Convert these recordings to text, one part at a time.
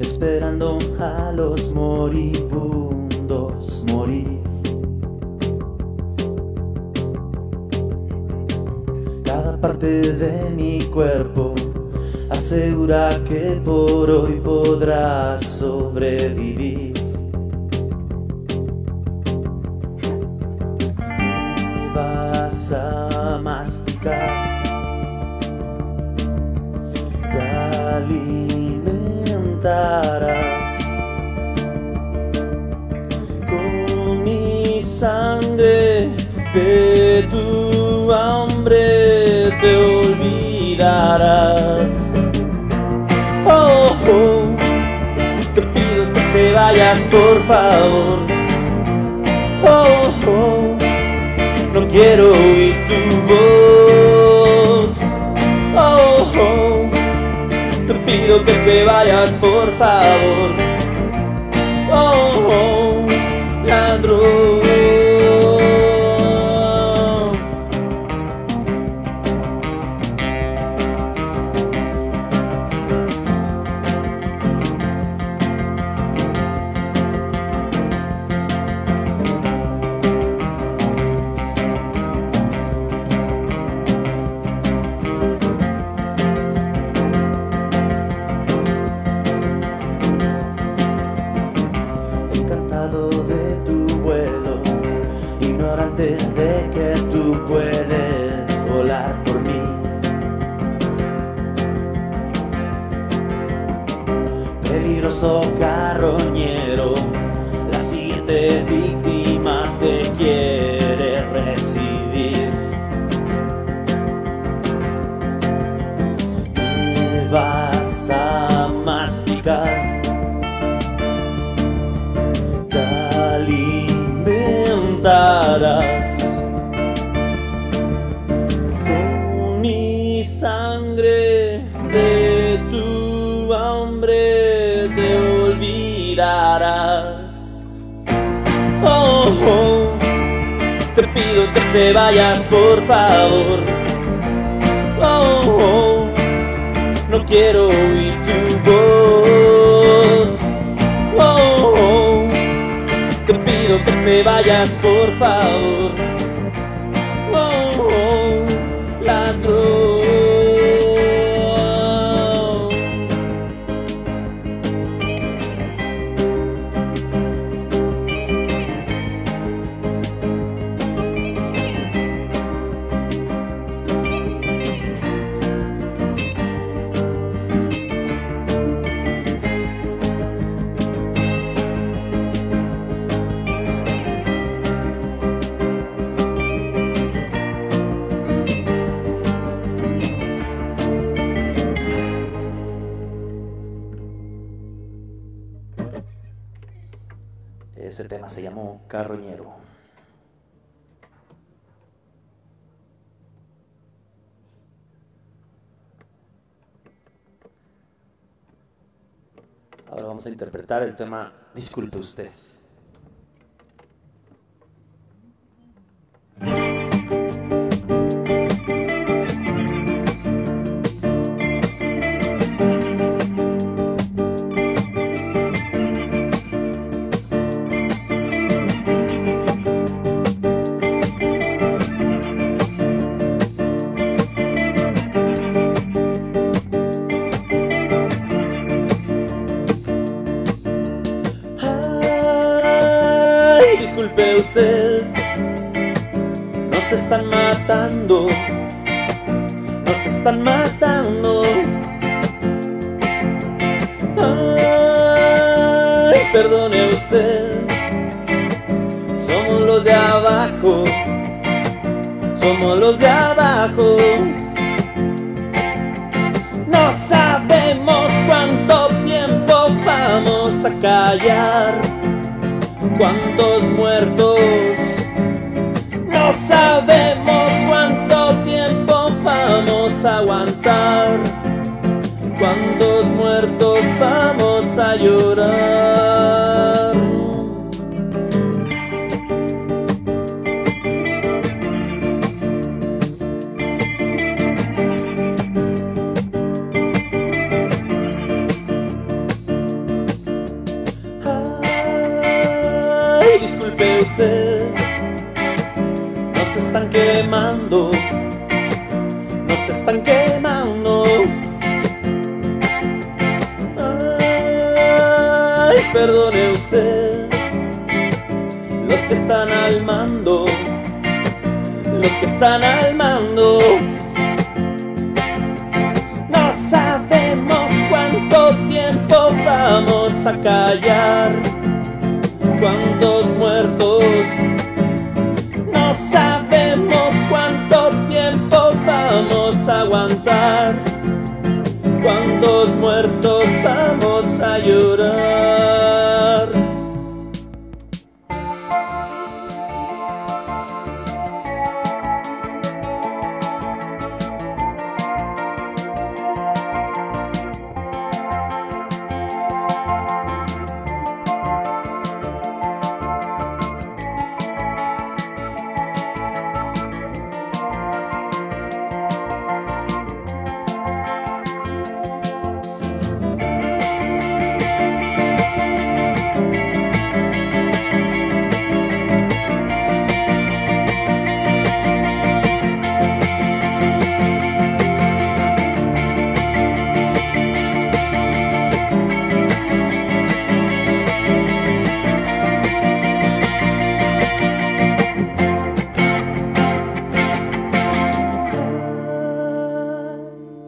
esperando a los moribundos morir. Cada parte de mi cuerpo asegura que por hoy podrás sobrevivir. De tu hambre te olvidarás. Oh, oh, te pido que te vayas por favor. Oh, oh, no quiero oír tu voz. Oh, oh, te pido que te vayas por favor. Oh, oh, ladrón. Con mi sangre de tu hambre te olvidarás. Oh, oh, te pido que te vayas por favor. Oh, oh, no quiero oír tu voz. Vayas por favor. Ese tema se llamó Carroñero. Ahora vamos a interpretar el tema Disculpe usted. Matando, nos están matando. Ay, perdone usted, somos los de abajo, somos los de abajo. No sabemos cuánto tiempo vamos a callar cuántos muertos. No sabemos llorar. Ay, disculpe usted, nos están quemando, nos están quemando. Perdone usted, los que están al mando, los que están al mando. No sabemos cuánto tiempo vamos a callar,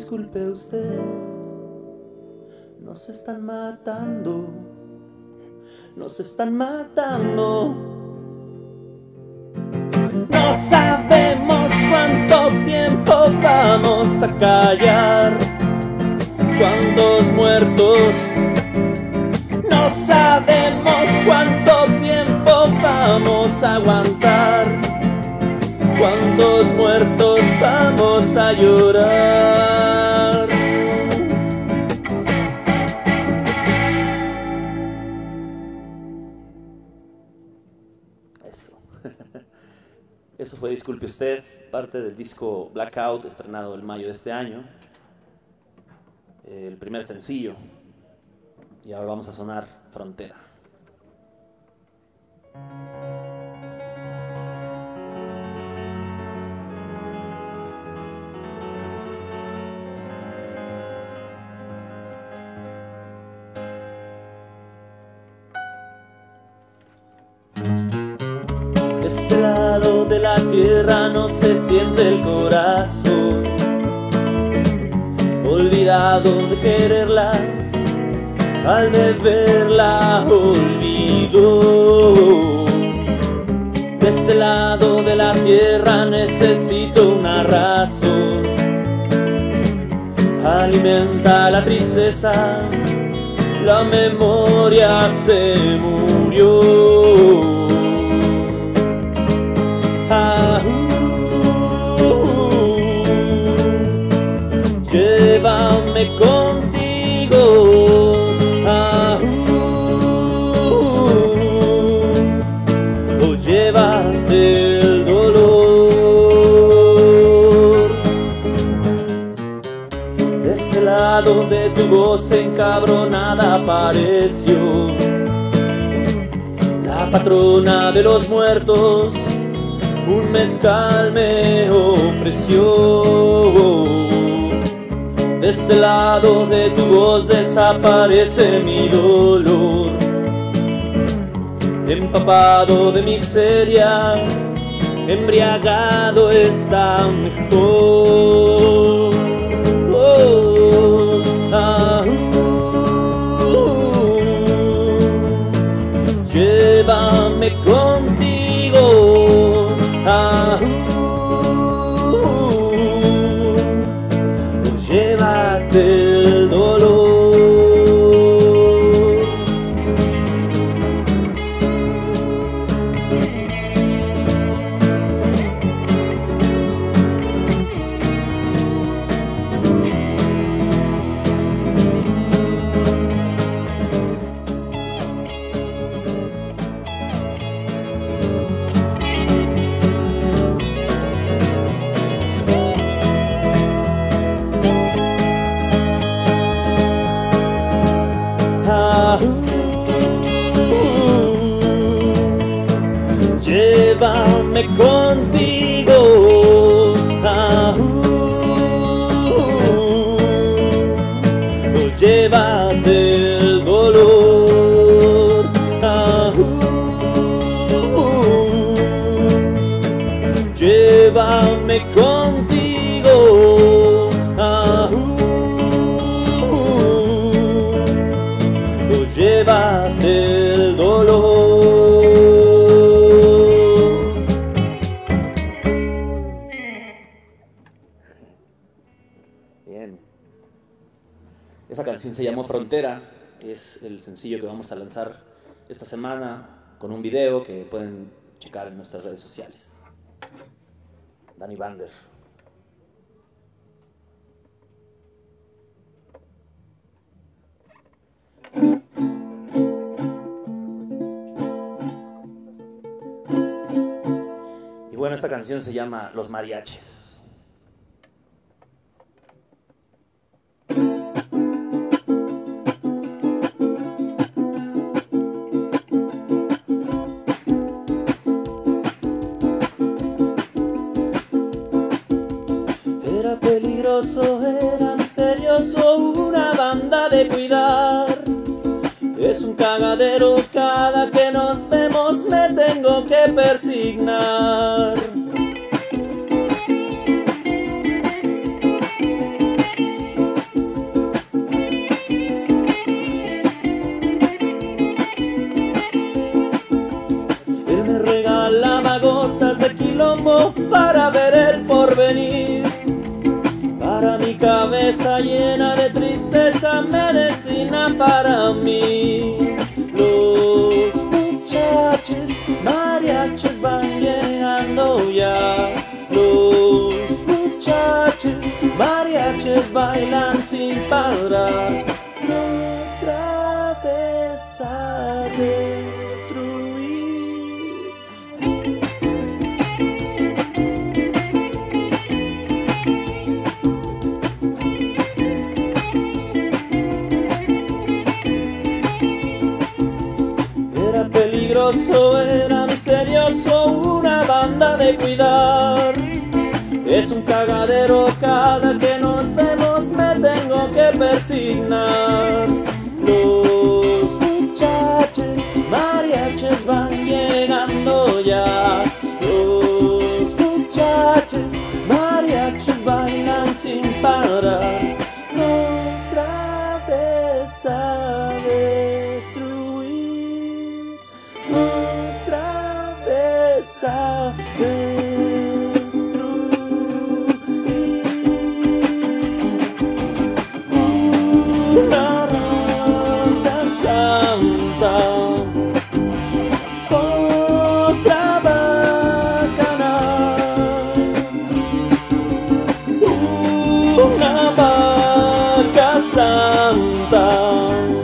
Disculpe usted, nos están matando, nos están matando. No sabemos cuánto tiempo vamos a callar, cuántos muertos. No sabemos cuánto tiempo vamos a aguantar. Disculpe Usted, parte del disco Blackout, estrenado el mayo de este año. El primer sencillo. Y ahora vamos a sonar Frontera. Tierra no se siente el corazón. Olvidado de quererla, al beberla olvido. De este lado de la tierra necesito una razón. Alimenta la tristeza, la memoria se murió. Ah, llévame contigo. Ah, o llévate el dolor. De este lado de tu voz encabronada apareció la patrona de los muertos un mezcal me ofreció. De este lado de tu voz desaparece mi dolor. Empapado de miseria, embriagado está mejor. Oh, llévame contigo. llévame contigo. Ah, uh, uh, llévate el dolor. Ah, llévame contigo. Ah, llévate se llamó Frontera, es el sencillo que vamos a lanzar esta semana con un video que pueden checar en nuestras redes sociales. Danny Bander. Y bueno, esta canción se llama Los Mariaches. Peligroso, era misterioso, una banda de cuidar. Es un cagadero, cada que nos vemos me tengo que persignar. Él me regalaba gotas de quilombo para ver el porvenir. Cabeza llena de tristeza, medicina para mí. Los muchachos mariachis van llegando ya. Los muchachos mariachis bailan sin parar. cagadero cada que nos vemos me tengo que persignar. Los muchachos mariachos van llegando ya. Los muchachos mariachos bailan sin parar. Otra vez a destruir. Otra vez a destruir.